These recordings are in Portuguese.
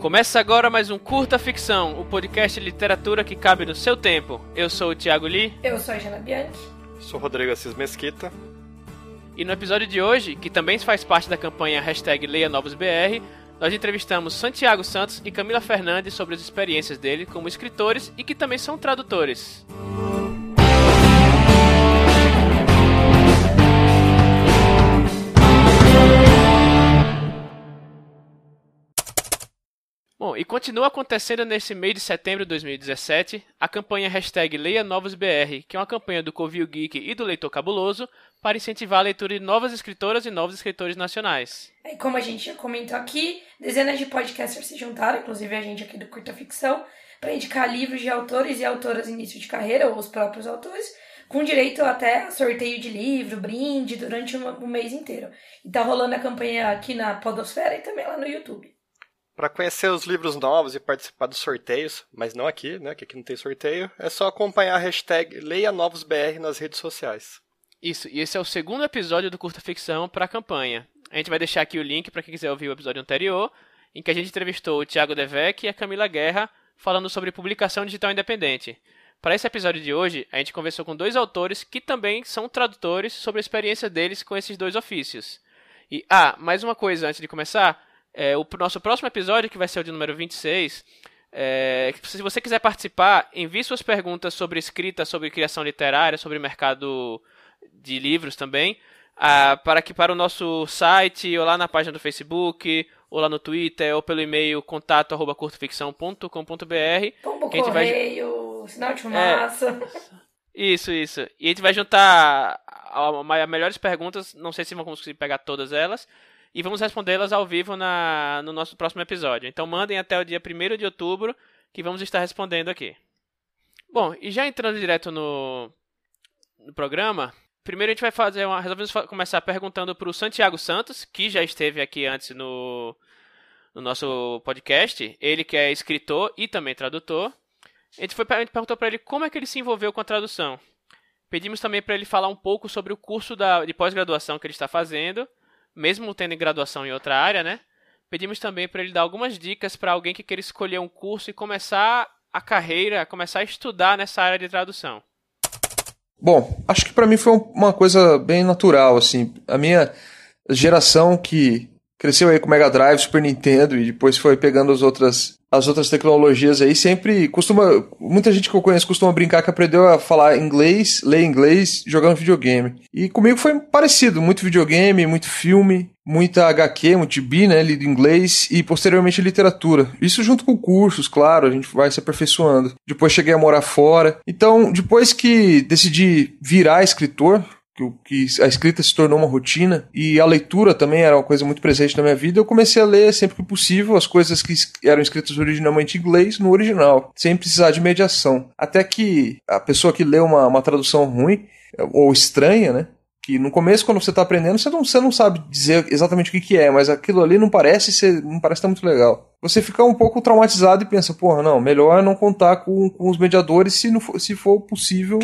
Começa agora mais um Curta Ficção, o podcast de literatura que cabe no seu tempo. Eu sou o Thiago Lee. Eu sou a Jana Bianchi. Sou Rodrigo Assis Mesquita. E no episódio de hoje, que também faz parte da campanha hashtag Leia Novos BR, nós entrevistamos Santiago Santos e Camila Fernandes sobre as experiências dele como escritores e que também são tradutores. Bom, e continua acontecendo nesse mês de setembro de 2017 a campanha hashtag Leia Novos BR, que é uma campanha do Covil Geek e do Leitor Cabuloso para incentivar a leitura de novas escritoras e novos escritores nacionais. E como a gente já comentou aqui, dezenas de podcasters se juntaram, inclusive a gente aqui do Curta Ficção, para indicar livros de autores e autoras início de carreira, ou os próprios autores, com direito até a sorteio de livro, brinde, durante um mês inteiro. E tá rolando a campanha aqui na Podosfera e também lá no YouTube. Para conhecer os livros novos e participar dos sorteios, mas não aqui, né, que aqui não tem sorteio, é só acompanhar a hashtag Leia Novos BR nas redes sociais. Isso, e esse é o segundo episódio do Curta Ficção para a campanha. A gente vai deixar aqui o link para quem quiser ouvir o episódio anterior, em que a gente entrevistou o Thiago Devec e a Camila Guerra falando sobre publicação digital independente. Para esse episódio de hoje, a gente conversou com dois autores que também são tradutores sobre a experiência deles com esses dois ofícios. E, ah, mais uma coisa antes de começar. É, o nosso próximo episódio, que vai ser o de número 26, é, se você quiser participar, envie suas perguntas sobre escrita, sobre criação literária, sobre mercado de livros também, ah, para que para o nosso site, ou lá na página do Facebook, ou lá no Twitter, ou pelo e-mail contato.curtoficção.com.br. Pombo correio, vai... sinal de fumaça. É, isso, isso. E a gente vai juntar as melhores perguntas, não sei se vamos conseguir pegar todas elas, e vamos respondê-las ao vivo na, no nosso próximo episódio. Então mandem até o dia 1 de outubro que vamos estar respondendo aqui. Bom, e já entrando direto no, no programa, primeiro a gente vai fazer uma. Resolvemos começar perguntando para o Santiago Santos, que já esteve aqui antes no, no nosso podcast. Ele que é escritor e também tradutor. A gente, foi, a gente perguntou para ele como é que ele se envolveu com a tradução. Pedimos também para ele falar um pouco sobre o curso da, de pós-graduação que ele está fazendo mesmo tendo graduação em outra área, né? Pedimos também para ele dar algumas dicas para alguém que queira escolher um curso e começar a carreira, começar a estudar nessa área de tradução. Bom, acho que para mim foi uma coisa bem natural, assim. A minha geração que cresceu aí com Mega Drive, Super Nintendo e depois foi pegando as outras as outras tecnologias aí sempre costuma. Muita gente que eu conheço costuma brincar que aprendeu a falar inglês, ler inglês jogando videogame. E comigo foi parecido, muito videogame, muito filme, muita HQ, muito gibi, né, lido inglês e posteriormente literatura. Isso junto com cursos, claro, a gente vai se aperfeiçoando. Depois cheguei a morar fora. Então, depois que decidi virar escritor, que a escrita se tornou uma rotina e a leitura também era uma coisa muito presente na minha vida, eu comecei a ler sempre que possível as coisas que eram escritas originalmente em inglês no original, sem precisar de mediação. Até que a pessoa que lê uma, uma tradução ruim ou estranha, né? Que no começo, quando você está aprendendo, você não, você não sabe dizer exatamente o que, que é, mas aquilo ali não parece ser, não parece estar muito legal. Você fica um pouco traumatizado e pensa, porra, não, melhor não contar com, com os mediadores se, não for, se for possível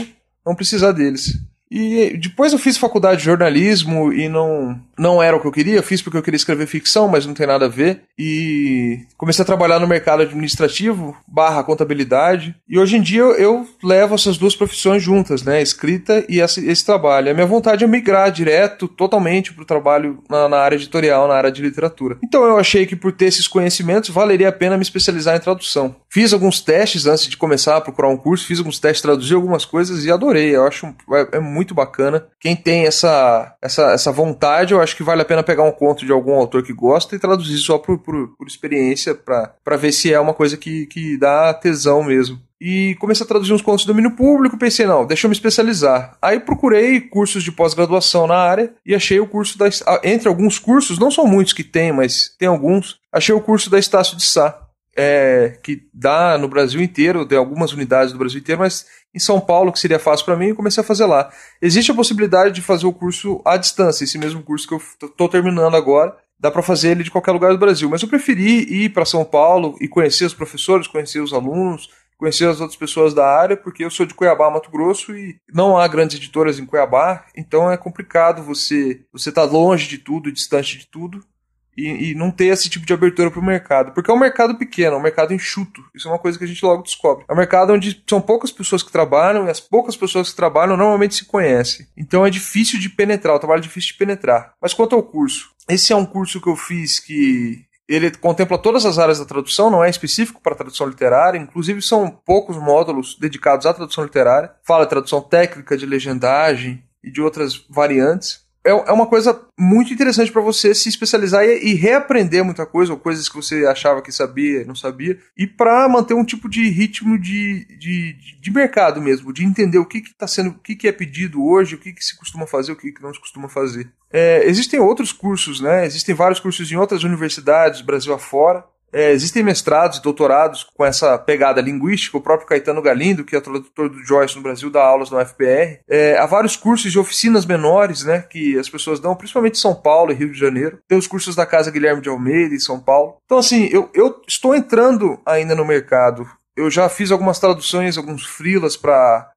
não precisar deles. E depois eu fiz faculdade de jornalismo e não, não era o que eu queria. Fiz porque eu queria escrever ficção, mas não tem nada a ver. E comecei a trabalhar no mercado administrativo, barra contabilidade. E hoje em dia eu, eu levo essas duas profissões juntas, né? Escrita e esse, esse trabalho. A minha vontade é migrar direto, totalmente, para o trabalho na, na área editorial, na área de literatura. Então eu achei que por ter esses conhecimentos valeria a pena me especializar em tradução. Fiz alguns testes antes de começar a procurar um curso, fiz alguns testes, traduzi algumas coisas e adorei. Eu acho é, é muito bacana. Quem tem essa, essa, essa vontade, eu acho que vale a pena pegar um conto de algum autor que gosta e traduzir só por, por, por experiência, para ver se é uma coisa que, que dá tesão mesmo. E comecei a traduzir uns contos de domínio público, pensei, não, deixa eu me especializar. Aí procurei cursos de pós-graduação na área e achei o curso da. Entre alguns cursos, não são muitos que tem, mas tem alguns, achei o curso da Estácio de Sá é, que dá no Brasil inteiro, tem algumas unidades do Brasil inteiro, mas em São Paulo, que seria fácil para mim, eu comecei a fazer lá. Existe a possibilidade de fazer o curso à distância, esse mesmo curso que eu estou terminando agora, dá para fazer ele de qualquer lugar do Brasil, mas eu preferi ir para São Paulo e conhecer os professores, conhecer os alunos, conhecer as outras pessoas da área, porque eu sou de Cuiabá, Mato Grosso, e não há grandes editoras em Cuiabá, então é complicado você você estar tá longe de tudo, distante de tudo, e, e não ter esse tipo de abertura para o mercado. Porque é um mercado pequeno, é um mercado enxuto. Isso é uma coisa que a gente logo descobre. É um mercado onde são poucas pessoas que trabalham e as poucas pessoas que trabalham normalmente se conhecem. Então é difícil de penetrar, o trabalho é difícil de penetrar. Mas quanto ao curso, esse é um curso que eu fiz que ele contempla todas as áreas da tradução, não é específico para tradução literária, inclusive são poucos módulos dedicados à tradução literária. Fala de tradução técnica, de legendagem e de outras variantes é, é uma coisa muito interessante para você se especializar e, reaprender muita coisa, ou coisas que você achava que sabia não sabia, e para manter um tipo de ritmo de, de, de mercado mesmo, de entender o que está sendo, o que, que é pedido hoje, o que, que se costuma fazer, o que, que não se costuma fazer. É, existem outros cursos, né? Existem vários cursos em outras universidades, Brasil afora. É, existem mestrados e doutorados com essa pegada linguística. O próprio Caetano Galindo, que é tradutor do Joyce no Brasil, dá aulas no UFPR. É, há vários cursos de oficinas menores, né, que as pessoas dão, principalmente em São Paulo e Rio de Janeiro. Tem os cursos da Casa Guilherme de Almeida em São Paulo. Então, assim, eu, eu estou entrando ainda no mercado. Eu já fiz algumas traduções, alguns freelas para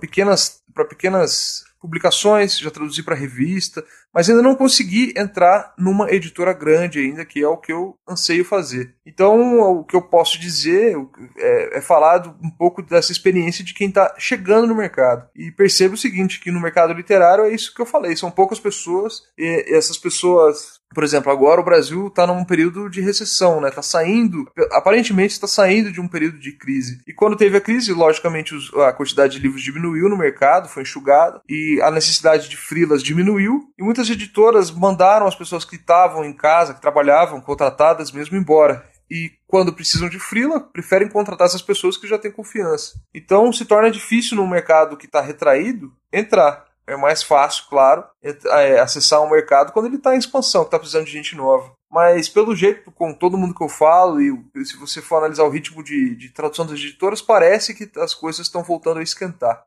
pequenas, pequenas publicações, já traduzi para revista, mas ainda não consegui entrar numa editora grande ainda, que é o que eu anseio fazer. Então, o que eu posso dizer é, é falar um pouco dessa experiência de quem está chegando no mercado. E perceba o seguinte, que no mercado literário é isso que eu falei, são poucas pessoas, e essas pessoas por exemplo, agora o Brasil está num período de recessão, né? Está saindo, aparentemente está saindo de um período de crise. E quando teve a crise, logicamente a quantidade de livros diminuiu no mercado, foi enxugada e a necessidade de frilas diminuiu. E muitas editoras mandaram as pessoas que estavam em casa, que trabalhavam, contratadas mesmo embora. E quando precisam de frila, preferem contratar essas pessoas que já têm confiança. Então se torna difícil no mercado que está retraído entrar é mais fácil, claro, é, acessar um mercado quando ele está em expansão, que está precisando de gente nova. Mas pelo jeito, com todo mundo que eu falo, e se você for analisar o ritmo de, de tradução das editoras, parece que as coisas estão voltando a esquentar.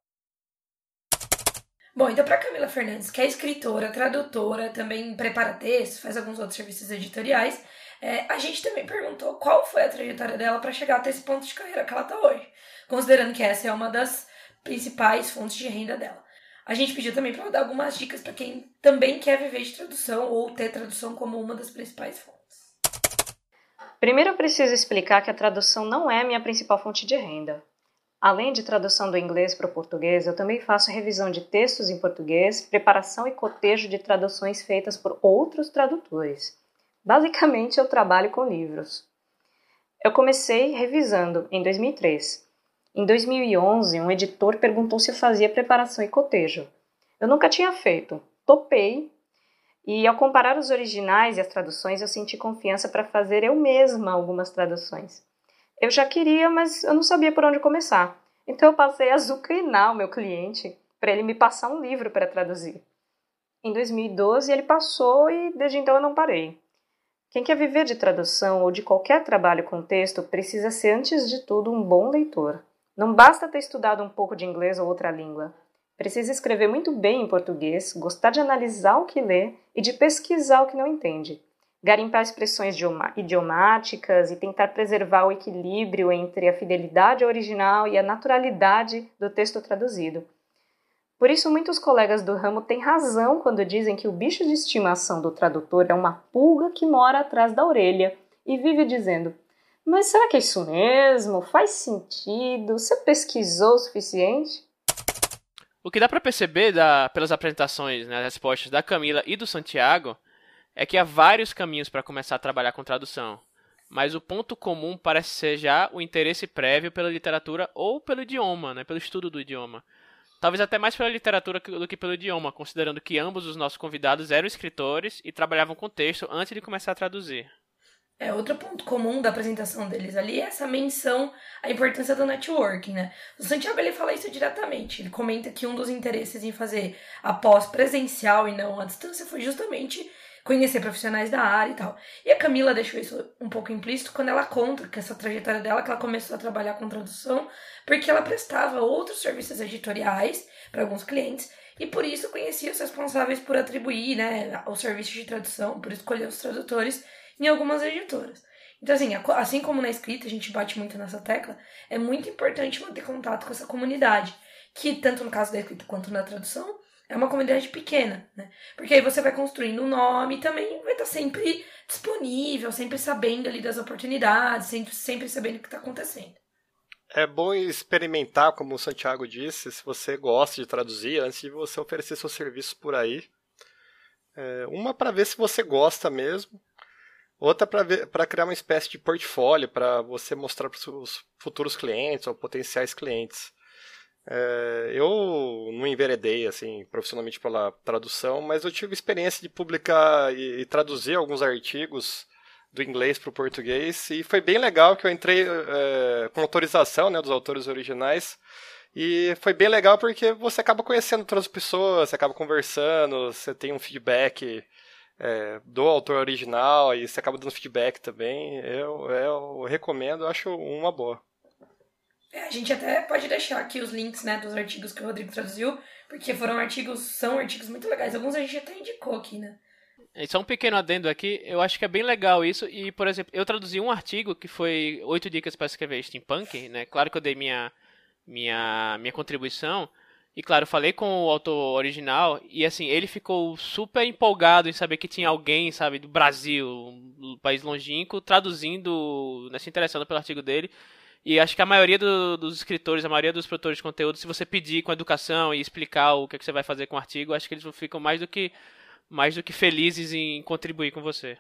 Bom, então para Camila Fernandes, que é escritora, tradutora, também prepara textos, faz alguns outros serviços editoriais, é, a gente também perguntou qual foi a trajetória dela para chegar até esse ponto de carreira que ela está hoje, considerando que essa é uma das principais fontes de renda dela. A gente pediu também para dar algumas dicas para quem também quer viver de tradução ou ter tradução como uma das principais fontes. Primeiro eu preciso explicar que a tradução não é a minha principal fonte de renda. Além de tradução do inglês para o português, eu também faço revisão de textos em português, preparação e cotejo de traduções feitas por outros tradutores. Basicamente, eu trabalho com livros. Eu comecei revisando em 2003 em 2011, um editor perguntou se eu fazia preparação e cotejo. Eu nunca tinha feito, topei, e ao comparar os originais e as traduções, eu senti confiança para fazer eu mesma algumas traduções. Eu já queria, mas eu não sabia por onde começar. Então eu passei a azucrinar o meu cliente para ele me passar um livro para traduzir. Em 2012 ele passou e desde então eu não parei. Quem quer viver de tradução ou de qualquer trabalho com texto precisa ser, antes de tudo, um bom leitor. Não basta ter estudado um pouco de inglês ou outra língua. Precisa escrever muito bem em português, gostar de analisar o que lê e de pesquisar o que não entende. Garimpar expressões idiomáticas e tentar preservar o equilíbrio entre a fidelidade ao original e a naturalidade do texto traduzido. Por isso, muitos colegas do ramo têm razão quando dizem que o bicho de estimação do tradutor é uma pulga que mora atrás da orelha e vive dizendo: mas será que é isso mesmo? Faz sentido? Você pesquisou o suficiente? O que dá para perceber da, pelas apresentações, né, respostas da Camila e do Santiago, é que há vários caminhos para começar a trabalhar com tradução. Mas o ponto comum parece ser já o interesse prévio pela literatura ou pelo idioma, né, pelo estudo do idioma. Talvez até mais pela literatura do que pelo idioma, considerando que ambos os nossos convidados eram escritores e trabalhavam com texto antes de começar a traduzir. É, outro ponto comum da apresentação deles ali é essa menção à importância do networking, né? O Santiago ele fala isso diretamente. Ele comenta que um dos interesses em fazer a pós presencial e não à distância foi justamente conhecer profissionais da área e tal. E a Camila deixou isso um pouco implícito quando ela conta que essa trajetória dela, que ela começou a trabalhar com tradução, porque ela prestava outros serviços editoriais para alguns clientes e por isso conhecia os responsáveis por atribuir, né, os serviços de tradução, por escolher os tradutores em algumas editoras. Então, assim, assim como na escrita a gente bate muito nessa tecla, é muito importante manter contato com essa comunidade, que tanto no caso da escrita quanto na tradução, é uma comunidade pequena, né? Porque aí você vai construindo um nome e também vai estar sempre disponível, sempre sabendo ali das oportunidades, sempre, sempre sabendo o que está acontecendo. É bom experimentar, como o Santiago disse, se você gosta de traduzir, antes de você oferecer seus serviços por aí. É, uma para ver se você gosta mesmo, outra para criar uma espécie de portfólio para você mostrar para os futuros clientes ou potenciais clientes. É, eu não enveredei assim profissionalmente pela tradução, mas eu tive experiência de publicar e, e traduzir alguns artigos do inglês para o português e foi bem legal que eu entrei é, com autorização né, dos autores originais e foi bem legal porque você acaba conhecendo outras pessoas, você acaba conversando, você tem um feedback é, do autor original e você acaba dando feedback também. Eu, eu recomendo, acho uma boa. É, a gente até pode deixar aqui os links, né, dos artigos que o Rodrigo traduziu, porque foram artigos, são artigos muito legais. Alguns a gente até indicou aqui, né? E só um pequeno adendo aqui, eu acho que é bem legal isso. E, por exemplo, eu traduzi um artigo que foi oito dicas para escrever steampunk, né? Claro que eu dei minha, minha, minha contribuição. E claro, falei com o autor original e assim, ele ficou super empolgado em saber que tinha alguém, sabe, do Brasil, um país longínquo, traduzindo, né, se interessando pelo artigo dele. E acho que a maioria do, dos escritores, a maioria dos produtores de conteúdo, se você pedir com educação e explicar o que, é que você vai fazer com o artigo, acho que eles ficam mais do que mais do que felizes em contribuir com você.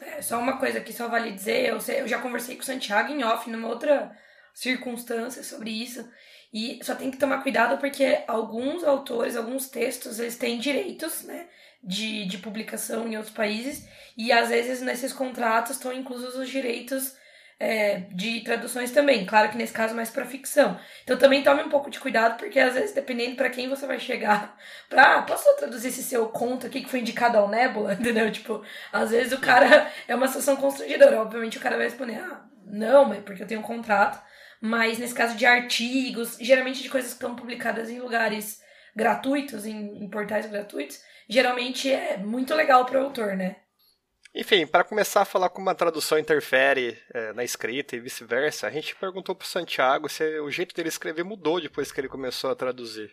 É, só uma coisa que só vale dizer, eu, sei, eu já conversei com o Santiago em off numa outra circunstância sobre isso. E só tem que tomar cuidado porque alguns autores, alguns textos, eles têm direitos, né? De, de publicação em outros países. E às vezes nesses contratos estão inclusos os direitos é, de traduções também. Claro que nesse caso mais para ficção. Então também tome um pouco de cuidado, porque às vezes, dependendo para quem você vai chegar, pra, ah, posso traduzir esse seu conto aqui que foi indicado ao Nebula, entendeu? Tipo, às vezes o cara é uma situação constrangedora. Obviamente o cara vai responder, ah, não, mas porque eu tenho um contrato. Mas nesse caso de artigos, geralmente de coisas que estão publicadas em lugares gratuitos, em, em portais gratuitos, geralmente é muito legal para o autor, né? Enfim, para começar a falar como a tradução interfere é, na escrita e vice-versa, a gente perguntou para o Santiago se o jeito dele escrever mudou depois que ele começou a traduzir.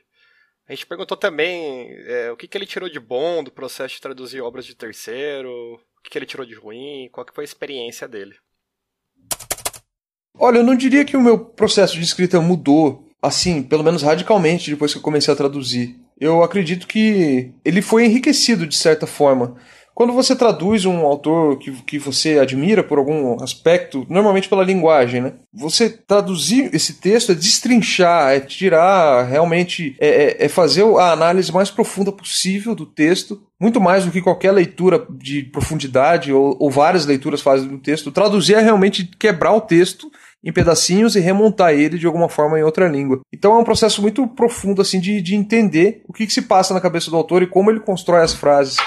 A gente perguntou também é, o que, que ele tirou de bom do processo de traduzir obras de terceiro, o que, que ele tirou de ruim, qual que foi a experiência dele. Olha, eu não diria que o meu processo de escrita mudou, assim, pelo menos radicalmente depois que eu comecei a traduzir. Eu acredito que ele foi enriquecido de certa forma. Quando você traduz um autor que, que você admira por algum aspecto, normalmente pela linguagem, né? Você traduzir esse texto é destrinchar, é tirar realmente, é, é, é fazer a análise mais profunda possível do texto, muito mais do que qualquer leitura de profundidade ou, ou várias leituras fazem do texto. Traduzir é realmente quebrar o texto em pedacinhos e remontar ele de alguma forma em outra língua. Então é um processo muito profundo assim de, de entender o que, que se passa na cabeça do autor e como ele constrói as frases.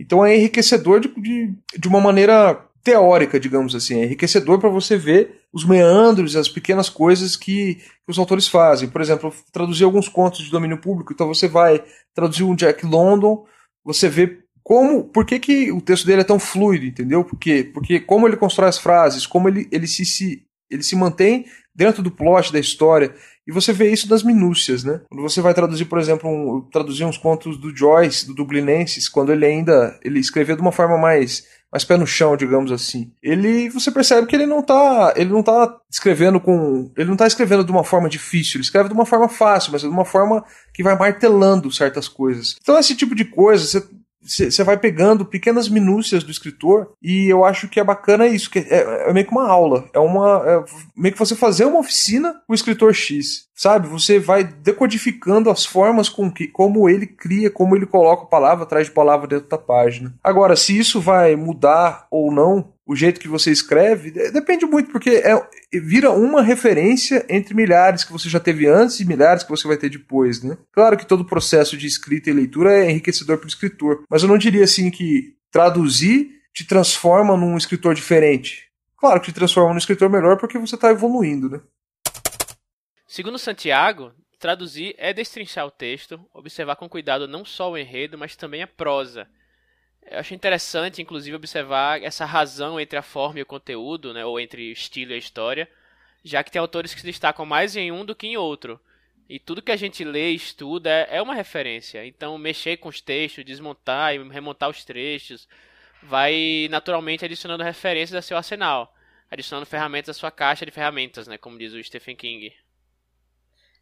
Então é enriquecedor de, de, de uma maneira teórica, digamos assim. É enriquecedor para você ver os meandros, as pequenas coisas que, que, os autores fazem. Por exemplo, traduzir alguns contos de domínio público. Então você vai traduzir um Jack London, você vê como, por que, que o texto dele é tão fluido, entendeu? Por quê? Porque como ele constrói as frases, como ele, ele, se, se, ele se mantém dentro do plot da história. E você vê isso nas minúcias, né? Quando você vai traduzir, por exemplo, um, traduzir uns contos do Joyce, do Dublinenses, quando ele ainda ele escreveu de uma forma mais mais pé no chão, digamos assim. Ele, você percebe que ele não tá, ele não tá escrevendo com, ele não tá escrevendo de uma forma difícil, ele escreve de uma forma fácil, mas de uma forma que vai martelando certas coisas. Então esse tipo de coisa, você você vai pegando pequenas minúcias do escritor e eu acho que é bacana isso, que é, é meio que uma aula, é uma é meio que você fazer uma oficina com o escritor X, sabe? Você vai decodificando as formas com que como ele cria, como ele coloca palavra atrás de palavra dentro da página. Agora, se isso vai mudar ou não o jeito que você escreve, depende muito, porque é, vira uma referência entre milhares que você já teve antes e milhares que você vai ter depois, né? Claro que todo o processo de escrita e leitura é enriquecedor para o escritor, mas eu não diria assim que traduzir te transforma num escritor diferente. Claro que te transforma num escritor melhor porque você está evoluindo, né? Segundo Santiago, traduzir é destrinchar o texto, observar com cuidado não só o enredo, mas também a prosa eu achei interessante, inclusive, observar essa razão entre a forma e o conteúdo, né, ou entre o estilo e a história, já que tem autores que se destacam mais em um do que em outro. E tudo que a gente lê e estuda é, é uma referência. Então, mexer com os textos, desmontar e remontar os trechos, vai naturalmente adicionando referências a seu arsenal, adicionando ferramentas à sua caixa de ferramentas, né, como diz o Stephen King.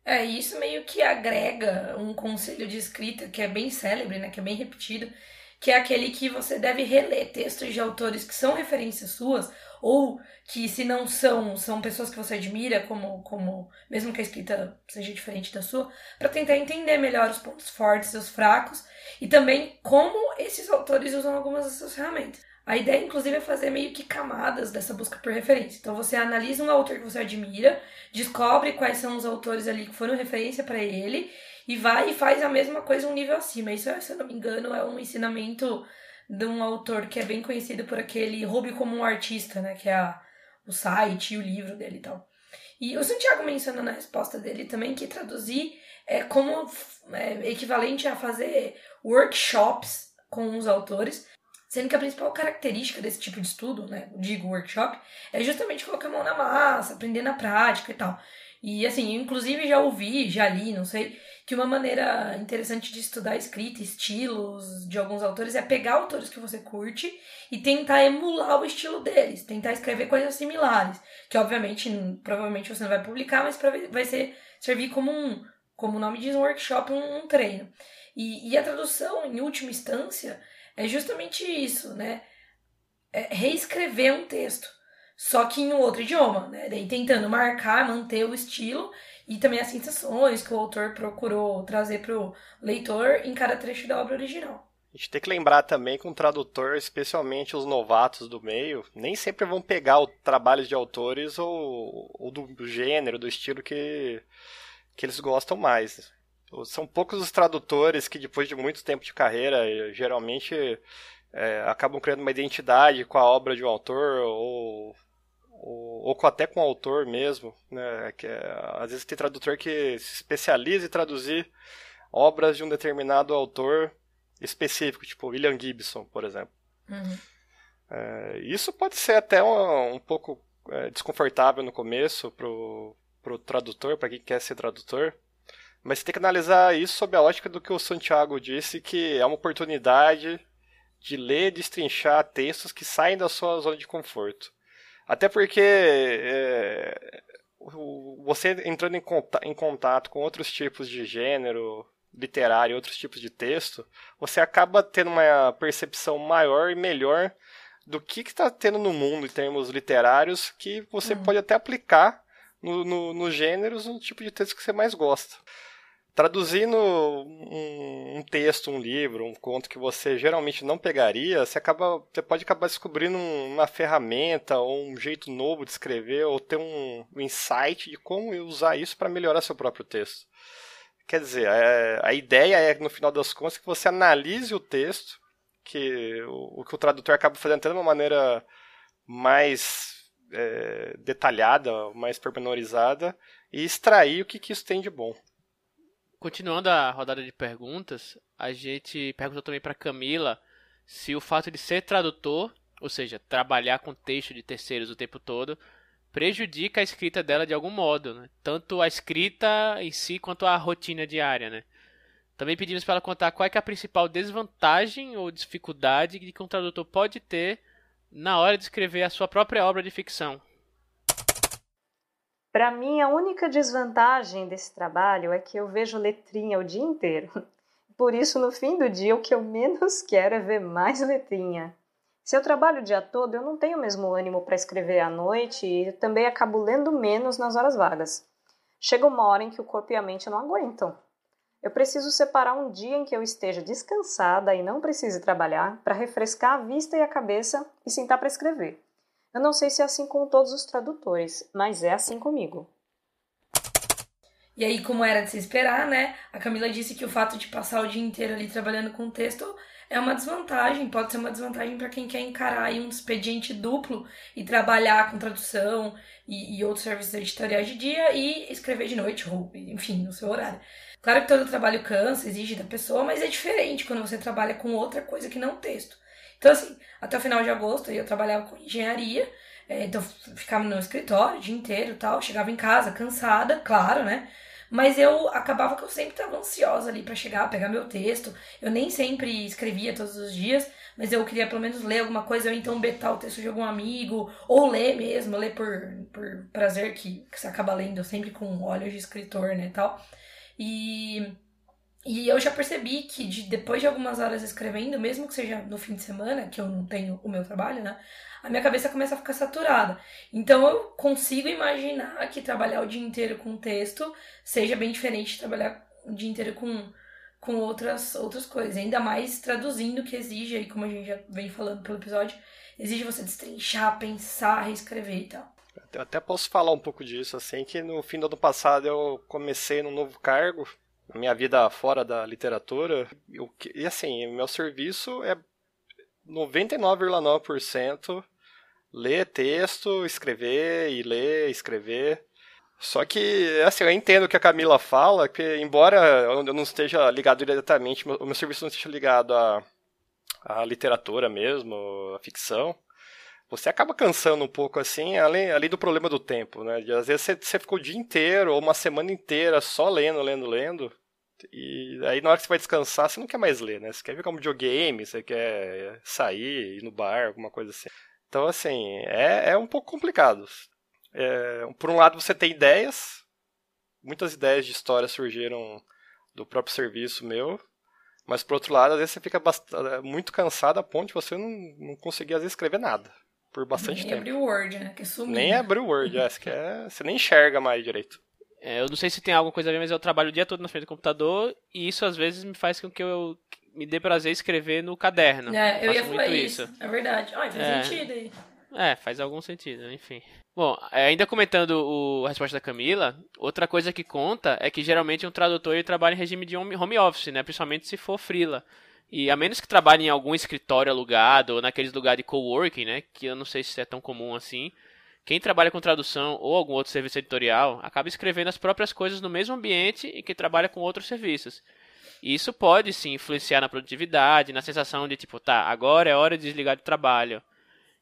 É, isso meio que agrega um conselho de escrita que é bem célebre, né, que é bem repetido, que é aquele que você deve reler textos de autores que são referências suas ou que se não são, são pessoas que você admira, como, como mesmo que a escrita seja diferente da sua, para tentar entender melhor os pontos fortes e os fracos e também como esses autores usam algumas dessas ferramentas. A ideia, inclusive, é fazer meio que camadas dessa busca por referência. Então, você analisa um autor que você admira, descobre quais são os autores ali que foram referência para ele e vai e faz a mesma coisa um nível acima. Isso, se eu não me engano, é um ensinamento de um autor que é bem conhecido por aquele Roube como um artista, né? Que é a, o site e o livro dele e tal. E o Santiago menciona na resposta dele também que traduzir é como é, equivalente a fazer workshops com os autores, sendo que a principal característica desse tipo de estudo, né, digo workshop, é justamente colocar a mão na massa, aprender na prática e tal. E assim, inclusive já ouvi, já li, não sei, que uma maneira interessante de estudar escrita, estilos de alguns autores é pegar autores que você curte e tentar emular o estilo deles, tentar escrever coisas similares, que obviamente, provavelmente você não vai publicar, mas pra, vai ser servir como um, como o nome diz, um workshop, um, um treino. E, e, a tradução, em última instância, é justamente isso, né? É reescrever um texto, só que em um outro idioma, né? Daí tentando marcar, manter o estilo e também as sensações que o autor procurou trazer para o leitor em cada trecho da obra original. A gente tem que lembrar também que um tradutor, especialmente os novatos do meio, nem sempre vão pegar o trabalho de autores ou, ou do, gênero, do estilo que, que eles gostam mais. São poucos os tradutores que, depois de muito tempo de carreira, geralmente é, acabam criando uma identidade com a obra de um autor ou ou, ou até com o autor mesmo, né? Que é, às vezes tem tradutor que se especializa em traduzir obras de um determinado autor específico, tipo William Gibson, por exemplo. Uhum. É, isso pode ser até um, um pouco é, desconfortável no começo pro, pro tradutor, para quem quer ser tradutor, mas você tem que analisar isso sob a ótica do que o Santiago disse, que é uma oportunidade de ler, destrinchar textos que saem da sua zona de conforto. Até porque é, você entrando em contato, em contato com outros tipos de gênero literário, outros tipos de texto, você acaba tendo uma percepção maior e melhor do que está tendo no mundo em termos literários que você uhum. pode até aplicar nos no, no gêneros, no tipo de texto que você mais gosta traduzindo um, um, texto, um livro, um conto que você geralmente não pegaria, você, acaba, você pode acabar descobrindo uma ferramenta ou um jeito novo de escrever ou ter um, um insight de como usar isso para melhorar seu próprio texto. Quer dizer, é, a ideia é, no final das contas, que você analise o texto, que o, o que o tradutor acaba fazendo até de uma maneira mais é, detalhada, mais pormenorizada, e extrair o que, que isso tem de bom. Continuando a rodada de perguntas, a gente perguntou também para Camila se o fato de ser tradutor, ou seja, trabalhar com texto de terceiros o tempo todo, prejudica a escrita dela de algum modo, né? tanto a escrita em si quanto a rotina diária. Né? Também pedimos para ela contar qual é, é a principal desvantagem ou dificuldade que um tradutor pode ter na hora de escrever a sua própria obra de ficção. Para mim, a única desvantagem desse trabalho é que eu vejo letrinha o dia inteiro. Por isso, no fim do dia, o que eu menos quero é ver mais letrinha. Se eu trabalho o dia todo, eu não tenho o mesmo ânimo para escrever à noite e também acabo lendo menos nas horas vagas. Chega uma hora em que o corpo e a mente não aguentam. Eu preciso separar um dia em que eu esteja descansada e não precise trabalhar para refrescar a vista e a cabeça e sentar para escrever. Eu não sei se é assim com todos os tradutores, mas é assim comigo. E aí, como era de se esperar, né? A Camila disse que o fato de passar o dia inteiro ali trabalhando com texto é uma desvantagem, pode ser uma desvantagem para quem quer encarar um expediente duplo e trabalhar com tradução e, e, outros serviços editoriais de dia e escrever de noite, ou enfim, no seu horário. Claro que todo trabalho cansa, exige da pessoa, mas é diferente quando você trabalha com outra coisa que não texto. Então, assim, até o final de agosto eu trabalhava com engenharia, é, então ficava no escritório o dia inteiro tal, chegava em casa cansada, claro, né? Mas eu acabava que eu sempre estava ansiosa ali para chegar, pegar meu texto. Eu nem sempre escrevia todos os dias, mas eu queria pelo menos ler alguma coisa, ou então betar o texto de algum amigo, ou ler mesmo, ler por, por prazer, que, que você acaba lendo sempre com olhos de escritor, né, tal. E, e eu já percebi que de, depois de algumas horas escrevendo, mesmo que seja no fim de semana, que eu não tenho o meu trabalho, né, a minha cabeça começa a ficar saturada. Então eu consigo imaginar que trabalhar o dia inteiro com texto seja bem diferente de trabalhar o dia inteiro com com outras, outras coisas. Ainda mais traduzindo, que exige, aí, como a gente já vem falando pelo episódio, exige você destrinchar, pensar, reescrever e tal. Eu até posso falar um pouco disso, assim, que no fim do ano passado eu comecei num novo cargo, minha vida fora da literatura, eu, e assim, meu serviço é 99,9% ler texto, escrever e ler, escrever. Só que, assim, eu entendo o que a Camila fala, que embora eu não esteja ligado diretamente, o meu serviço não esteja ligado à, à literatura mesmo, à ficção, você acaba cansando um pouco assim, além, além do problema do tempo, né? Às vezes você, você ficou o dia inteiro ou uma semana inteira só lendo, lendo, lendo. E aí na hora que você vai descansar, você não quer mais ler, né? Você quer ver como videogame, você quer sair, ir no bar, alguma coisa assim. Então, assim, é, é um pouco complicado. É, por um lado, você tem ideias, muitas ideias de história surgiram do próprio serviço meu, mas por outro lado, às vezes você fica bastante, muito cansado a ponto de você não, não conseguir, às vezes, escrever nada por bastante nem tempo. Nem abrir o Word, né? Que sumiu. Nem abrir o Word, é, você, quer, você nem enxerga mais direito. É, eu não sei se tem alguma coisa a ver, mas eu trabalho o dia todo na frente do computador e isso às vezes me faz com que eu me dê prazer escrever no caderno. É, eu, eu ia falar isso. isso. É verdade. Ah, faz é, sentido aí. É, faz algum sentido, enfim. Bom, é, ainda comentando o, a resposta da Camila, outra coisa que conta é que geralmente um tradutor ele trabalha em regime de home office, né? Principalmente se for freela. E a menos que trabalhe em algum escritório alugado ou naqueles lugares de coworking, né? Que eu não sei se é tão comum assim. Quem trabalha com tradução ou algum outro serviço editorial acaba escrevendo as próprias coisas no mesmo ambiente em que trabalha com outros serviços. E isso pode sim influenciar na produtividade, na sensação de tipo, tá, agora é hora de desligar do trabalho.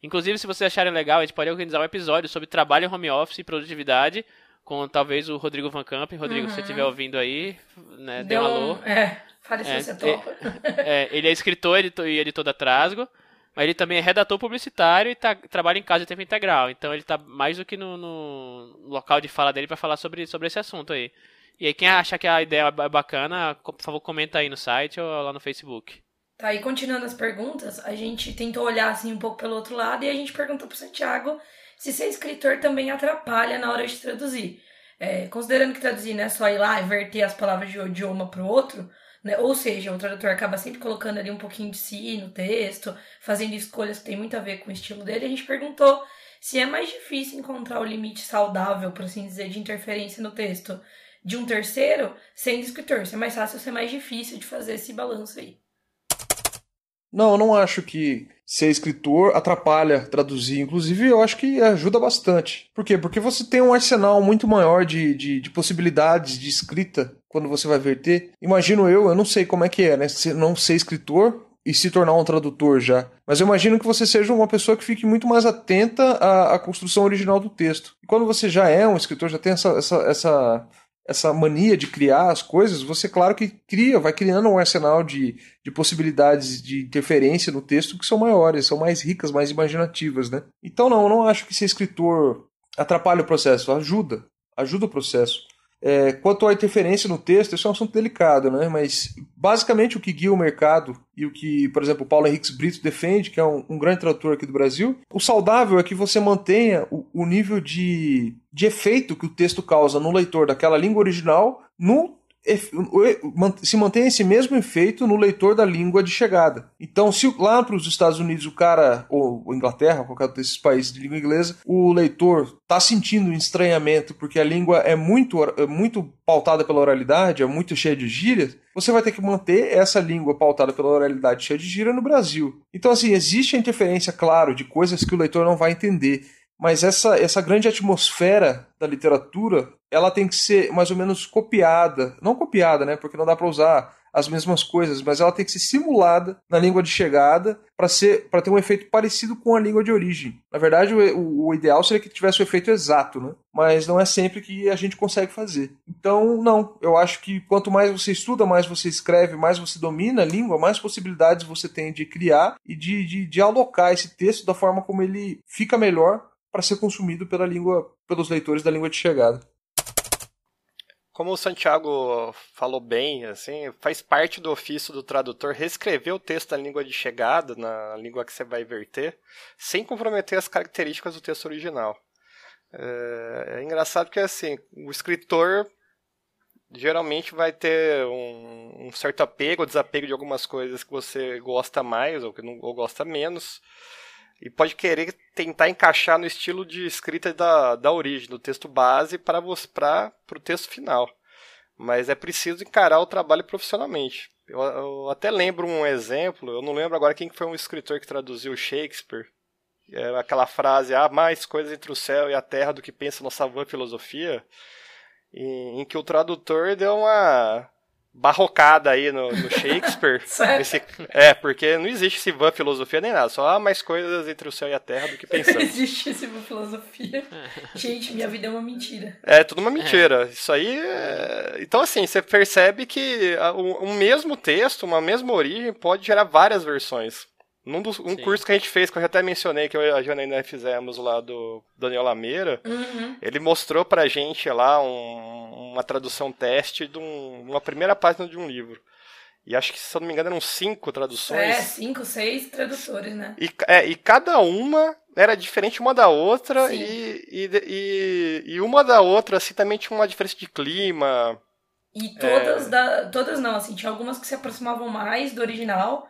Inclusive, se vocês acharem legal, a gente pode organizar um episódio sobre trabalho home office e produtividade com talvez o Rodrigo Van Camp. Rodrigo, uhum. se você estiver ouvindo aí, né, dê um alô. É, fale se é, você topa. É, ele é escritor editor, e editor da Trasgo, mas ele também é redator publicitário e tá, trabalha em casa de tempo integral. Então ele está mais do que no, no, local de fala dele para falar sobre, sobre esse assunto aí. E aí, quem acha que a ideia é bacana, por favor, comenta aí no site ou lá no Facebook. Tá, e continuando as perguntas, a gente tentou olhar assim um pouco pelo outro lado e a gente perguntou pro Santiago se ser escritor também atrapalha na hora de traduzir. É, considerando que traduzir não é só ir lá e verter as palavras de um idioma para o outro, né? ou seja, o tradutor acaba sempre colocando ali um pouquinho de si no texto, fazendo escolhas que tem muito a ver com o estilo dele, a gente perguntou se é mais difícil encontrar o limite saudável, por assim dizer, de interferência no texto de um terceiro sendo escritor. Se é mais fácil ou se é mais difícil de fazer esse balanço aí. Não, eu não acho que ser escritor atrapalha traduzir. Inclusive, eu acho que ajuda bastante. Por quê? Porque você tem um arsenal muito maior de, de, de possibilidades de escrita quando você vai verter. Imagino eu, eu não sei como é que é, né? Não ser escritor e se tornar um tradutor já. Mas eu imagino que você seja uma pessoa que fique muito mais atenta à, à construção original do texto. E quando você já é um escritor, já tem essa, essa, essa essa mania de criar as coisas, você, claro que cria, vai criando um arsenal de, de possibilidades de interferência no texto que são maiores, são mais ricas, mais imaginativas, né? Então, não, eu não acho que ser escritor atrapalha o processo, ajuda, ajuda o processo. É, quanto à interferência no texto, isso é um assunto delicado, né? Mas basicamente o que guia o mercado e o que, por exemplo, o Paulo Henriques Brito defende, que é um, um grande tradutor aqui do Brasil, o saudável é que você mantenha o, o nível de, de efeito que o texto causa no leitor daquela língua original no se mantém esse mesmo efeito no leitor da língua de chegada. Então, se lá para os Estados Unidos o cara, ou Inglaterra, qualquer desses países de língua inglesa, o leitor está sentindo um estranhamento porque a língua é muito, é muito pautada pela oralidade, é muito cheia de gírias, você vai ter que manter essa língua pautada pela oralidade cheia de gíria no Brasil. Então, assim, existe a interferência, claro, de coisas que o leitor não vai entender. Mas essa, essa grande atmosfera da literatura ela tem que ser mais ou menos copiada. Não copiada, né? Porque não dá para usar as mesmas coisas, mas ela tem que ser simulada na língua de chegada para ser para ter um efeito parecido com a língua de origem. Na verdade, o, o, ideal seria que tivesse o efeito exato, né? Mas não é sempre que a gente consegue fazer. Então, não, eu acho que quanto mais você estuda, mais você escreve, mais você domina a língua, mais possibilidades você tem de criar e de, de, de alocar esse texto da forma como ele fica melhor para ser consumido pela língua, pelos leitores da língua de chegada como o Santiago falou bem, assim, faz parte do ofício do tradutor reescrever o texto na língua de chegada, na língua que você vai verter, sem comprometer as características do texto original. É, é engraçado que assim, o escritor geralmente vai ter um, um, certo apego ou desapego de algumas coisas que você gosta mais ou que não ou gosta menos e pode querer tentar encaixar no estilo de escrita da, da origem, do texto base, para o texto final. Mas é preciso encarar o trabalho profissionalmente. Eu, eu, até lembro um exemplo, eu não lembro agora quem foi um escritor que traduziu Shakespeare. Era aquela frase, há mais coisas entre o céu e a terra do que pensa nossa vã filosofia, em, em que o tradutor deu uma barrocada aí no, no Shakespeare. esse, é, porque não existe esse van filosofia nem nada, só há mais coisas entre o céu e a terra do que pensamos. Não existe esse van filosofia. Gente, minha vida é uma mentira. É, tudo uma mentira. É. Isso aí é... Então, assim, você percebe que um mesmo texto, uma mesma origem, pode gerar várias versões. Num dos, um Sim. curso que a gente fez, que eu já até mencionei, que eu e a Janaína fizemos lá do Daniel Lameira, uhum. ele mostrou pra gente lá um, uma tradução teste de um, uma primeira página de um livro. E acho que, se eu não me engano, eram cinco traduções. É, cinco, seis tradutores, né? E, é, e cada uma era diferente uma da outra, e, e, e, e, uma da outra, assim, também tinha uma diferença de clima. E todas, é... da, todas não, assim, tinha algumas que se aproximavam mais do original,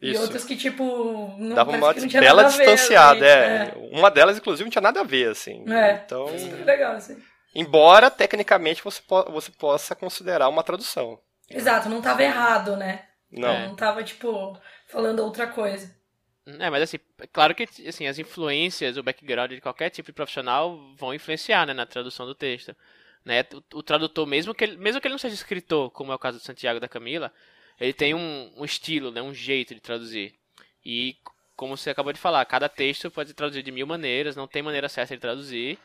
isso. E outras que, tipo, não, Dava uma que não tinha bela nada distanciada, ver, assim. é. é. Uma delas, inclusive, não tinha nada a ver, assim. É. Então. Isso é legal, assim. Embora, tecnicamente, você, po você possa considerar uma tradução. Exato, não estava errado, né? Não. Não estava, tipo, falando outra coisa. É, mas assim, claro que assim, as influências, o background de qualquer tipo de profissional vão influenciar né, na tradução do texto. Né? O, o tradutor, mesmo que, ele, mesmo que ele não seja escritor, como é o caso do Santiago da Camila, ele tem um, um estilo, né, um jeito de traduzir. E, como você acabou de falar, cada texto pode ser traduzido de mil maneiras, não tem maneira certa de traduzir.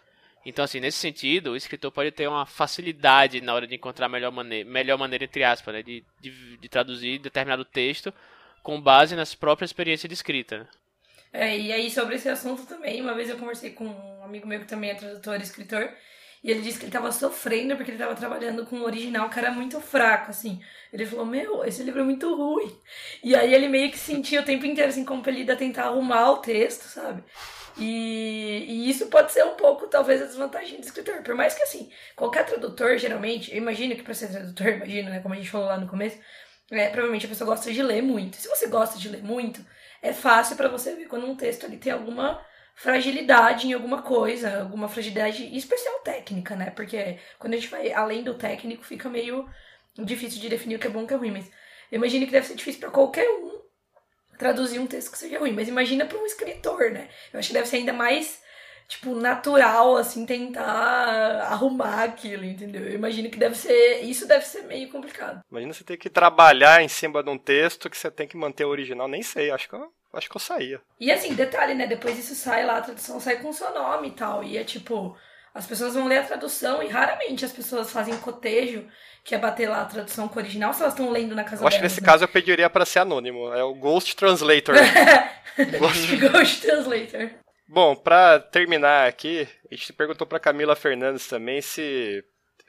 Então, assim, nesse sentido, o escritor pode ter uma facilidade na hora de encontrar a melhor maneira, melhor maneira entre aspas, né, de, de, de traduzir determinado texto com base nas próprias experiências de escrita. É, e aí, sobre esse assunto também, uma vez eu conversei com um amigo meu que também é tradutor e escritor, e ele disse que ele tava sofrendo porque ele tava trabalhando com um original que era muito fraco, assim. Ele falou, meu, esse livro é muito ruim. E aí ele meio que sentia o tempo inteiro, assim, compelido a tentar arrumar o texto, sabe? E, e, isso pode ser um pouco, talvez, a desvantagem do escritor. Por mais que, assim, qualquer tradutor, geralmente, eu imagino que para ser tradutor, imagino, né, como a gente falou lá no começo, é, provavelmente a pessoa gosta de ler muito. Se você gosta de ler muito, é fácil para você ver quando um texto ali tem alguma fragilidade em alguma coisa, alguma fragilidade especial técnica, né? Porque quando a gente vai além do técnico, fica meio difícil de definir o que é bom e o que é ruim. Mas eu imagino que deve ser difícil para qualquer um traduzir um texto que seja ruim. Mas imagina para um escritor, né? Eu acho que deve ser ainda mais tipo, natural, assim, tentar arrumar aquilo, entendeu? Eu imagino que deve ser. Isso deve ser meio complicado. Imagina você ter que trabalhar em cima de um texto que você tem que manter o original, nem sei, acho que acho que eu saía. E assim, detalhe, né? Depois isso sai lá, a tradução sai com o seu nome e tal. E é tipo, as pessoas vão ler a tradução e raramente as pessoas fazem cotejo, que é bater lá a tradução com o original, se elas estão lendo na casa Eu acho delas, que nesse né? caso eu pediria para ser anônimo. É o Ghost Translator. Ghost... Ghost Translator. Bom, para terminar aqui, a gente perguntou para Camila Fernandes também se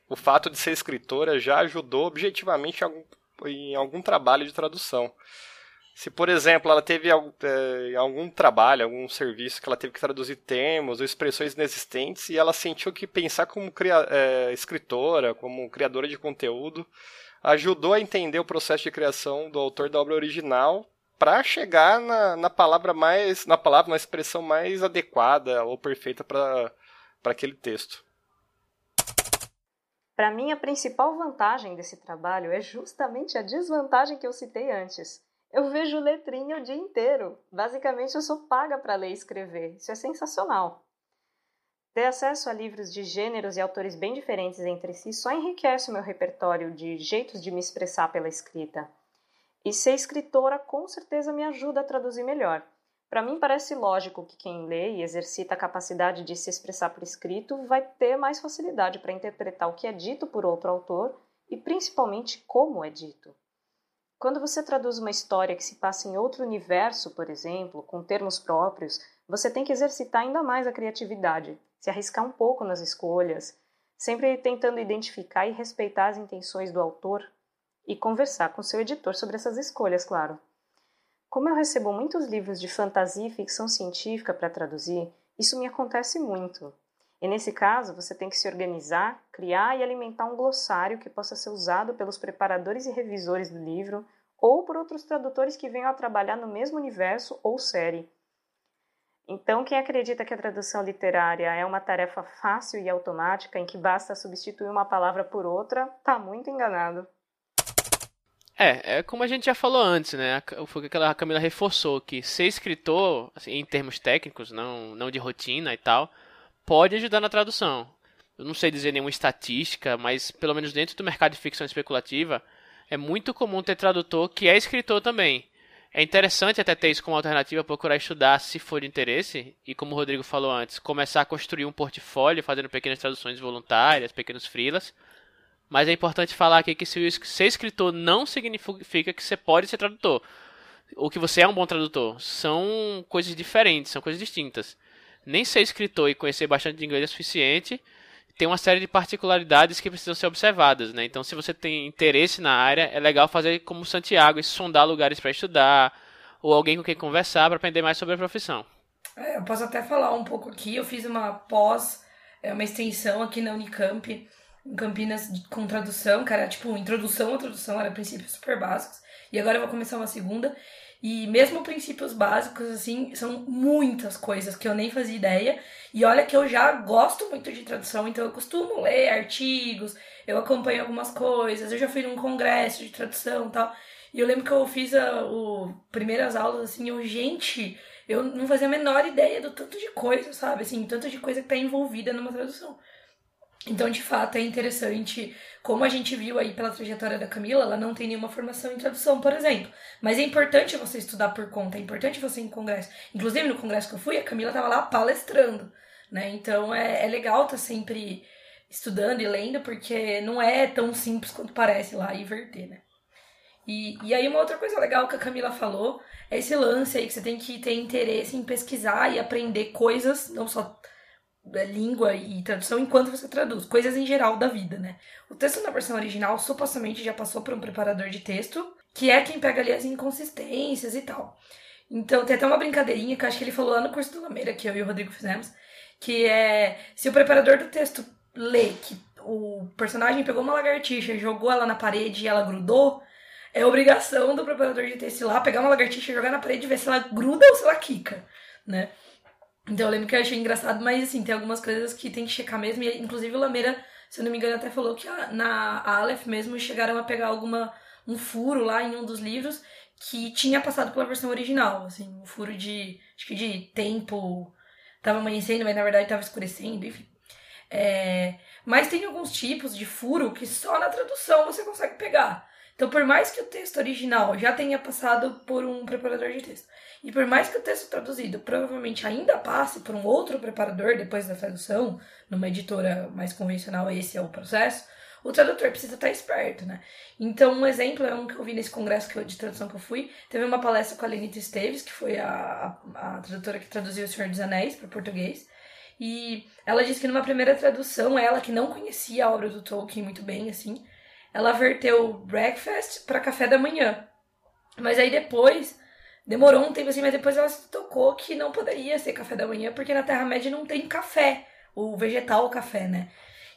o fato de ser escritora já ajudou objetivamente em algum, em algum trabalho de tradução. Se, por exemplo, ela teve é, algum trabalho, algum serviço que ela teve que traduzir termos ou expressões inexistentes e ela sentiu que pensar como é, escritora, como criadora de conteúdo, ajudou a entender o processo de criação do autor da obra original para chegar na, na palavra mais, na palavra, na expressão mais adequada ou perfeita para aquele texto. Para mim, a principal vantagem desse trabalho é justamente a desvantagem que eu citei antes eu vejo letrinha o dia inteiro. Basicamente, eu sou paga para ler e escrever. Isso é sensacional. Ter acesso a livros de gêneros e autores bem diferentes entre si só enriquece o meu repertório de jeitos de me expressar pela escrita. E ser escritora com certeza me ajuda a traduzir melhor. Para mim, parece lógico que quem lê e exercita a capacidade de se expressar por escrito vai ter mais facilidade para interpretar o que é dito por outro autor e principalmente como é dito. Quando você traduz uma história que se passa em outro universo, por exemplo, com termos próprios, você tem que exercitar ainda mais a criatividade, se arriscar um pouco nas escolhas, sempre tentando identificar e respeitar as intenções do autor e conversar com seu editor sobre essas escolhas, claro. Como eu recebo muitos livros de fantasia e ficção científica para traduzir, isso me acontece muito. E nesse caso, você tem que se organizar, criar e alimentar um glossário que possa ser usado pelos preparadores e revisores do livro ou por outros tradutores que venham a trabalhar no mesmo universo ou série. Então, quem acredita que a tradução literária é uma tarefa fácil e automática em que basta substituir uma palavra por outra, está muito enganado. É, é como a gente já falou antes, né? Foi o que a Camila reforçou, que ser escritor, assim, em termos técnicos, não, não de rotina e tal, pode ajudar na tradução. Eu não sei dizer nenhuma estatística, mas pelo menos dentro do mercado de ficção especulativa, é muito comum ter tradutor que é escritor também. É interessante até ter isso como alternativa, procurar estudar se for de interesse, e como o Rodrigo falou antes, começar a construir um portfólio fazendo pequenas traduções voluntárias, pequenos freelas, mas é importante falar aqui que ser escritor não significa que você pode ser tradutor. Ou que você é um bom tradutor. São coisas diferentes, são coisas distintas. Nem ser escritor e conhecer bastante de inglês é suficiente. Tem uma série de particularidades que precisam ser observadas, né? Então, se você tem interesse na área, é legal fazer como Santiago e sondar lugares para estudar ou alguém com quem conversar para aprender mais sobre a profissão. É, eu posso até falar um pouco aqui. Eu fiz uma pós, é, uma extensão aqui na Unicamp em Campinas com tradução, cara, tipo, introdução à tradução, era princípios super básicos. E agora eu vou começar uma segunda. E mesmo princípios básicos, assim, são muitas coisas que eu nem fazia ideia. E olha que eu já gosto muito de tradução, então eu costumo ler artigos, eu acompanho algumas coisas, eu já fui num congresso de tradução e tal. E eu lembro que eu fiz a, o primeiras aulas, assim, eu, gente, eu não fazia a menor ideia do tanto de coisa, sabe? Assim, tanto de coisa que tá envolvida numa tradução. Então, de fato, é interessante, como a gente viu aí pela trajetória da Camila, ela não tem nenhuma formação em tradução, por exemplo. Mas é importante você estudar por conta, é importante você ir em congresso. Inclusive, no congresso que eu fui, a Camila estava lá palestrando, né? Então, é, é legal estar tá sempre estudando e lendo, porque não é tão simples quanto parece lá inverter, né? E, e aí, uma outra coisa legal que a Camila falou é esse lance aí que você tem que ter interesse em pesquisar e aprender coisas, não só língua e tradução enquanto você traduz, coisas em geral da vida, né? O texto na versão original supostamente já passou por um preparador de texto, que é quem pega ali as inconsistências e tal. Então tem até uma brincadeirinha que acho que ele falou lá no curso do Lameira, que eu e o Rodrigo fizemos, que é se o preparador do texto lê que o personagem pegou uma lagartixa jogou ela na parede e ela grudou, é obrigação do preparador de texto ir lá, pegar uma lagartixa jogar na parede e ver se ela gruda ou se ela quica, né? Então eu lembro que eu achei engraçado, mas assim, tem algumas coisas que tem que checar mesmo. E, inclusive o Lameira, se eu não me engano, até falou que a, na Aleph mesmo chegaram a pegar alguma um furo lá em um dos livros que tinha passado pela versão original, assim, um furo de acho que de tempo, tava amanhecendo, mas na verdade tava escurecendo, enfim. É, mas tem alguns tipos de furo que só na tradução você consegue pegar. Então, por mais que o texto original já tenha passado por um preparador de texto, e por mais que o texto traduzido provavelmente ainda passe por um outro preparador depois da tradução, numa editora mais convencional, esse é o processo, o tradutor precisa estar esperto, né? Então, um exemplo é um que eu vi nesse congresso de tradução que eu fui. Teve uma palestra com a Lenita Esteves, que foi a, a, a tradutora que traduziu O Senhor dos Anéis para português. E ela disse que numa primeira tradução, ela que não conhecia a obra do Tolkien muito bem, assim, ela verteu breakfast para café da manhã. Mas aí depois, demorou um tempo assim, mas depois ela se tocou que não poderia ser café da manhã, porque na Terra-média não tem café, o vegetal café, né?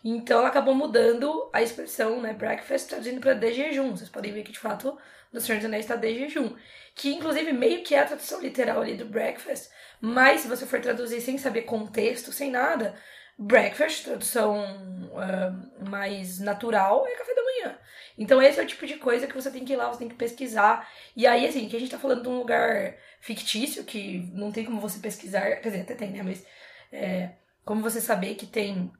Então ela acabou mudando a expressão, né, breakfast, traduzindo para de jejum. Vocês podem ver que de fato no Senhor dos Anéis está de jejum. Que inclusive meio que é a tradução literal ali do breakfast, mas se você for traduzir sem saber contexto, sem nada, breakfast, tradução uh, mais natural, é café da manhã. Então esse é o tipo de coisa que você tem que ir lá, você tem que pesquisar. E aí, assim, que a gente tá falando de um lugar fictício, que não tem como você pesquisar, quer dizer, até tem, né? Mas é, como você saber que tem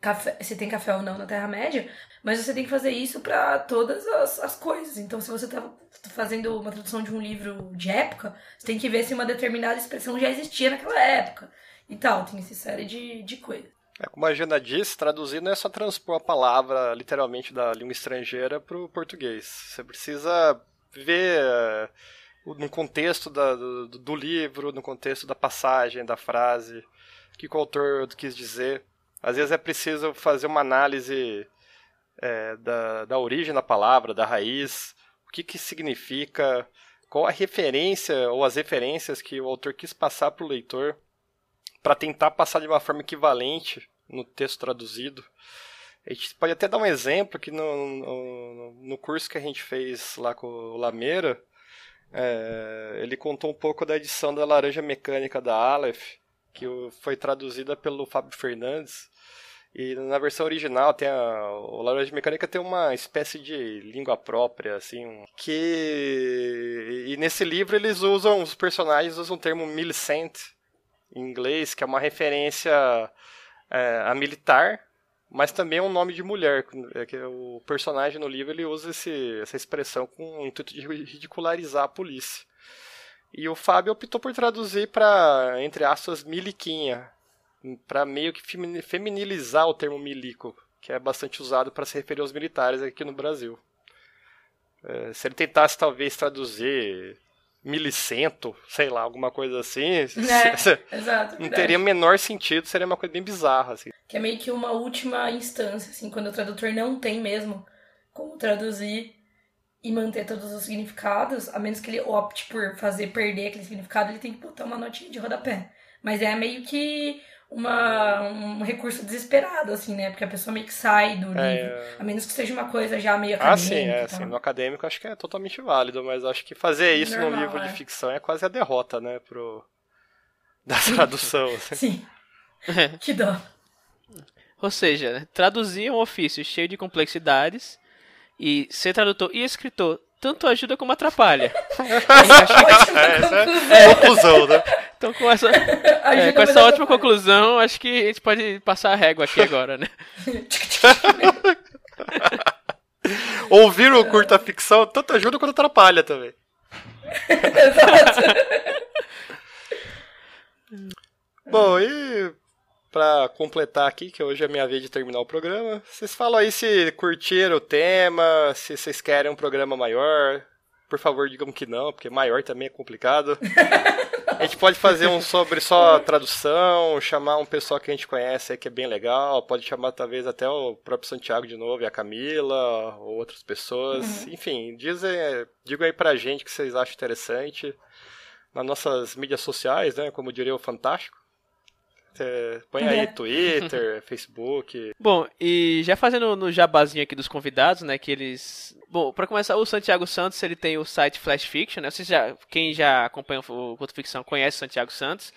café, se tem café ou não na Terra-média, mas você tem que fazer isso para todas as, as coisas. Então, se você está fazendo uma tradução de um livro de época, você tem que ver se uma determinada expressão já existia naquela época e tal. Tem essa série de, de coisas. É, como a Jana disse, traduzir não é só transpor a palavra literalmente da língua estrangeira para o português. Você precisa ver uh, no contexto da, do, do, livro, no contexto da passagem, da frase, o que o autor quis dizer. Às vezes é preciso fazer uma análise é, da, da origem da palavra, da raiz, o que, que significa, qual a referência ou as referências que o autor quis passar para o leitor, para tentar passar de uma forma equivalente no texto traduzido. A gente pode até dar um exemplo que no, no, no curso que a gente fez lá com o Lameira, é, ele contou um pouco da edição da Laranja Mecânica da Aleph, que foi traduzida pelo Fábio Fernandes. E na versão original tem a, o Laranja Mecânica tem uma espécie de língua própria, assim, que e nesse livro eles usam os personagens usam o termo millicent em inglês, que é uma referência é, a militar, mas também é um nome de mulher. É que o personagem no livro ele usa esse, essa expressão com o intuito de ridicularizar a polícia. E o Fábio optou por traduzir para, entre aspas, miliquinha, para meio que feminilizar o termo milico, que é bastante usado para se referir aos militares aqui no Brasil. É, se ele tentasse talvez traduzir milicento, sei lá, alguma coisa assim, é, exato, não teria menor sentido, seria uma coisa bem bizarra. Assim. Que é meio que uma última instância, assim, quando o tradutor não tem mesmo como traduzir e manter todos os significados, a menos que ele opte por fazer perder aquele significado, ele tem que botar uma notinha de rodapé. Mas é meio que uma, um recurso desesperado, assim, né? Porque a pessoa meio que sai do é... livro. A menos que seja uma coisa já meio acadêmica. Ah, sim, é. Assim, no acadêmico acho que é totalmente válido, mas acho que fazer isso Normal, num livro é. de ficção é quase a derrota, né? Pro... Da tradução. Assim. Sim. que dó. Ou seja, traduzir é um ofício cheio de complexidades e ser tradutor e escritor tanto ajuda como atrapalha. é, é, conclusão, né? Então, com essa, é, com essa ótima conclusão, acho que a gente pode passar a régua aqui agora, né? Ouvir o curta ficção tanto ajuda quanto atrapalha também. Exato. Bom, e para completar aqui, que hoje é minha vez de terminar o programa, vocês falam aí se curtiram o tema, se vocês querem um programa maior. Por favor, digam que não, porque maior também é complicado. A gente pode fazer um sobre só tradução, chamar um pessoal que a gente conhece aí que é bem legal, pode chamar talvez até o próprio Santiago de novo e a Camila, ou outras pessoas. Uhum. Enfim, dizem, digam aí pra gente que vocês acham interessante. Nas nossas mídias sociais, né, como diria o Fantástico. É, põe aí Twitter, Facebook. Bom, e já fazendo no jabazinho aqui dos convidados, né, que eles... Bom, para começar, o Santiago Santos, ele tem o site Flash Fiction, né, Vocês já, quem já acompanha o Conto Ficção conhece o Santiago Santos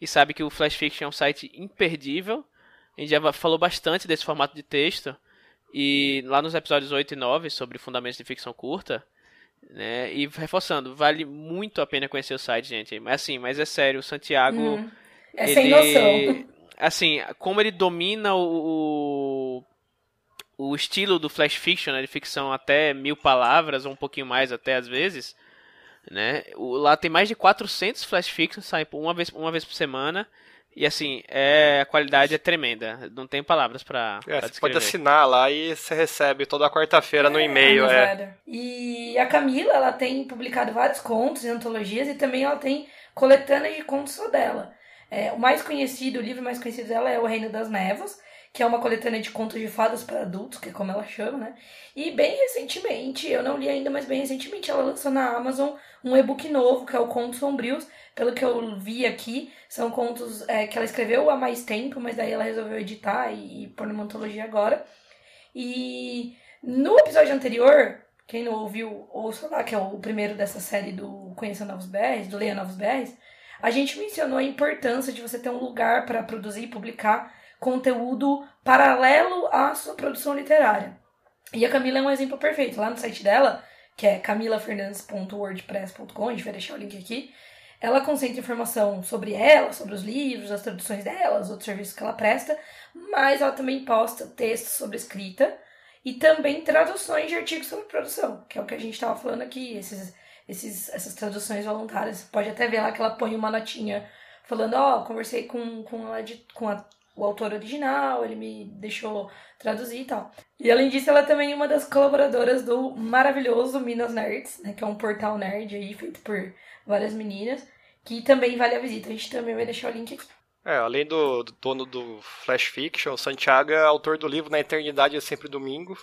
e sabe que o Flash Fiction é um site imperdível. A gente já falou bastante desse formato de texto e lá nos episódios 8 e 9 sobre fundamentos de ficção curta, né, e reforçando, vale muito a pena conhecer o site, gente. Mas assim, mas é sério, o Santiago... Hum é ele, sem noção. Assim, como ele domina o, o estilo do flash fiction, né, de ficção até mil palavras, ou um pouquinho mais até às vezes, né? O, lá tem mais de 400 flash fictions, saem uma vez, uma vez por semana. E assim, é, a qualidade é tremenda. Não tem palavras pra, é, pra Você pode assinar lá e você recebe toda quarta-feira é, no e-mail. É. E a Camila, ela tem publicado vários contos e antologias e também ela tem coletâneas de contos só dela. É, o mais conhecido, o livro mais conhecido dela é O Reino das Névoas, que é uma coletânea de contos de fadas para adultos, que é como ela chama, né? E bem recentemente, eu não li ainda, mas bem recentemente, ela lançou na Amazon um e-book novo, que é o Contos Sombrios. Pelo que eu vi aqui, são contos é, que ela escreveu há mais tempo, mas daí ela resolveu editar e, e pôr numa antologia agora. E no episódio anterior, quem não ouviu, ouça lá, que é o primeiro dessa série do Conheça Novos BRs, do Leia Novos BRs, a gente mencionou a importância de você ter um lugar para produzir e publicar conteúdo paralelo à sua produção literária. E a Camila é um exemplo perfeito. Lá no site dela, que é camilafernandes.wordpress.com, a gente vai deixar o link aqui, ela concentra informação sobre ela, sobre os livros, as traduções dela, os outros serviços que ela presta, mas ela também posta textos sobre escrita e também traduções de artigos sobre produção, que é o que a gente estava falando aqui, esses, esses, essas traduções voluntárias. Pode até ver lá que ela põe uma notinha falando, ó, oh, conversei com, com, a, com a, o autor original, ele me deixou traduzir e tal. E além disso, ela é também uma das colaboradoras do maravilhoso Minas Nerds, né, que é um portal nerd aí feito por várias meninas, que também vale a visita. A gente também vai deixar o link aqui. É, além do, do dono do Flash Fiction, Santiago é autor do livro Na Eternidade é Sempre Domingo,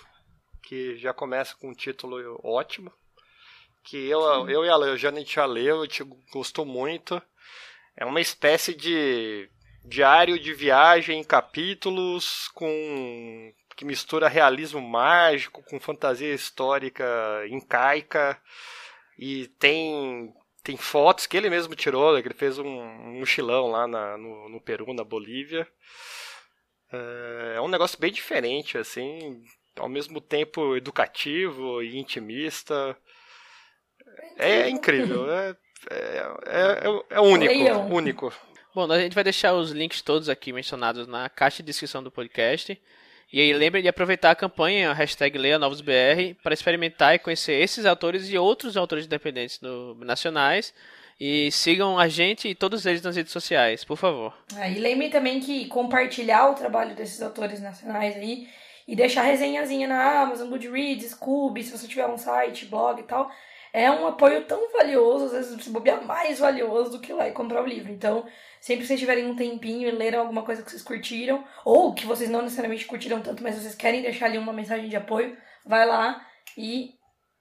que já começa com um título ótimo. Que eu, eu e a Leojane a gente já leu, a gente gostou muito. É uma espécie de diário de viagem em capítulos com que mistura realismo mágico com fantasia histórica incaica e tem tem fotos que ele mesmo tirou, né, que ele fez um, um mochilão lá na, no, no, Peru, na Bolívia. É, é um negócio bem diferente, assim, ao mesmo tempo educativo e intimista. É incrível, é, é, é, é único, único. Bom, a gente vai deixar os links todos aqui mencionados na caixa de descrição do podcast. E aí lembre de aproveitar a campanha, a hashtag Leia Novos BR, para experimentar e conhecer esses autores e outros autores independentes do, nacionais. E sigam a gente e todos eles nas redes sociais, por favor. É, e lembre também que compartilhar o trabalho desses autores nacionais aí e deixar resenhazinha na Amazon, Goodreads, Scoob, se você tiver um site, blog e tal, é um apoio tão valioso, às vezes se bobear mais valioso do que ir lá e comprar o livro. Então, Sempre que vocês tiverem um tempinho e leram alguma coisa que vocês curtiram, ou que vocês não necessariamente curtiram tanto, mas vocês querem deixar ali uma mensagem de apoio, vai lá e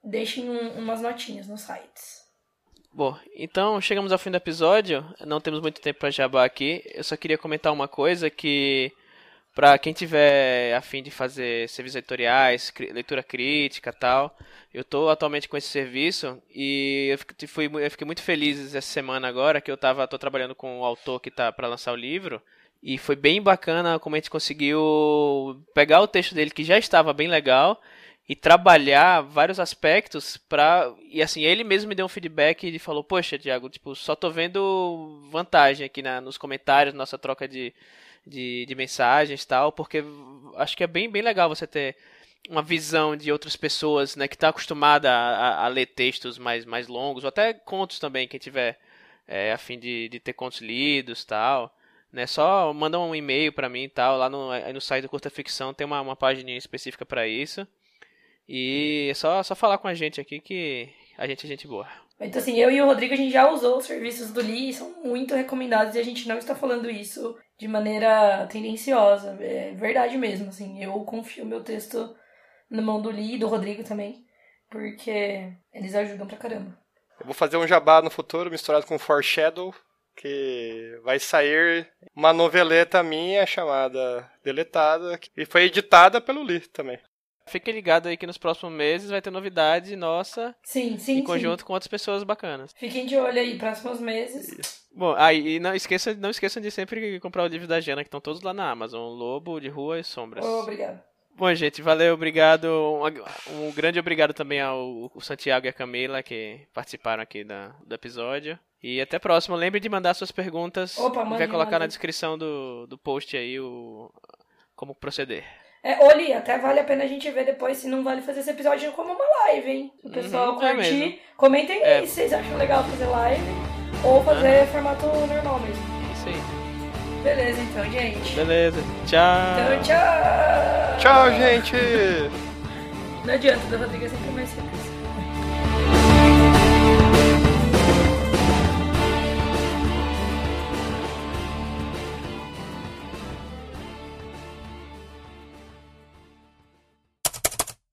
deixem um, umas notinhas nos sites. Bom, então chegamos ao fim do episódio. Não temos muito tempo para jabar aqui. Eu só queria comentar uma coisa que para quem tiver a fim de fazer serviços editoriais, leitura crítica tal, eu estou atualmente com esse serviço e eu, fui, eu fiquei muito feliz essa semana agora que eu tava, tô trabalhando com o autor que está para lançar o livro e foi bem bacana como a gente conseguiu pegar o texto dele que já estava bem legal e trabalhar vários aspectos para e assim ele mesmo me deu um feedback e falou poxa Tiago tipo só tô vendo vantagem aqui na, nos comentários nossa troca de de, de mensagens e tal, porque acho que é bem, bem legal você ter uma visão de outras pessoas, né, que está acostumada a, a, ler textos mais, mais longos, ou até contos também, quem tiver é, a fim de, de ter contos lidos tal, né, só manda um e-mail para mim tal, lá no, no site do Curta Ficção tem uma, uma página específica para isso, e é só, só falar com a gente aqui que a gente é gente boa. Então, assim, eu e o Rodrigo, a gente já usou os serviços do Li e são muito recomendados e a gente não está falando isso de maneira tendenciosa. É verdade mesmo, assim. Eu confio meu texto na mão do Li e do Rodrigo também, porque eles ajudam pra caramba. Eu vou fazer um jabá no futuro misturado com Foreshadow, que vai sair uma noveleta minha chamada Deletada, e foi editada pelo Li também. Fique ligado aí que nos próximos meses vai ter novidade nossa. Sim, sim. Em conjunto sim. com outras pessoas bacanas. Fiquem de olho aí, próximos meses. Isso. Bom, aí ah, não esqueçam, não esqueçam de sempre comprar o livro da Jana, que estão todos lá na Amazon. Lobo, de Rua e Sombras. Oh, obrigado. Bom, gente, valeu, obrigado. Um, um grande obrigado também ao Santiago e a Camila que participaram aqui da, do episódio. E até a próxima. Lembre de mandar suas perguntas. Opa, mande, vai colocar mande. na descrição do, do post aí o como proceder. É, Oli, até vale a pena a gente ver depois se não vale fazer esse episódio como uma live, hein? O pessoal uhum, é curtir. É comentem é. aí se vocês acham legal fazer live ou fazer uhum. formato normal mesmo. Isso aí. Beleza, então, gente. Beleza. Tchau. Então, tchau. Tchau, gente. Não adianta, o Rodrigo é sempre mais simples.